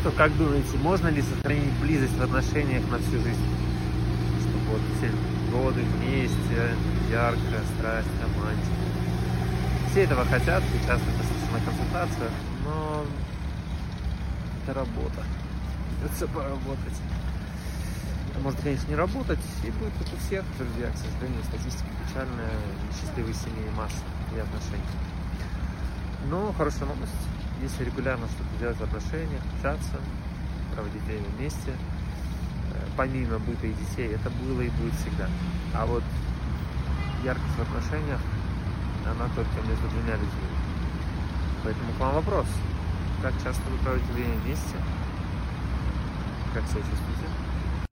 что, как думаете, можно ли сохранить близость в отношениях на всю жизнь? Чтобы вот все годы вместе, яркая страсть, романтика. Все этого хотят, и часто это слышно на консультациях, но это работа. Придется поработать. Это может, конечно, не работать, и будет как у всех, друзья, к сожалению, статистика печальная, несчастливые семьи масса и отношений. Но хорошая новость, если регулярно что-то делать в отношениях, общаться, проводить время вместе, э, помимо быта и детей, это было и будет всегда. А вот яркость в отношениях, она только между двумя людьми. Поэтому к вам вопрос. Как часто вы проводите время вместе? Как себя чувствуете?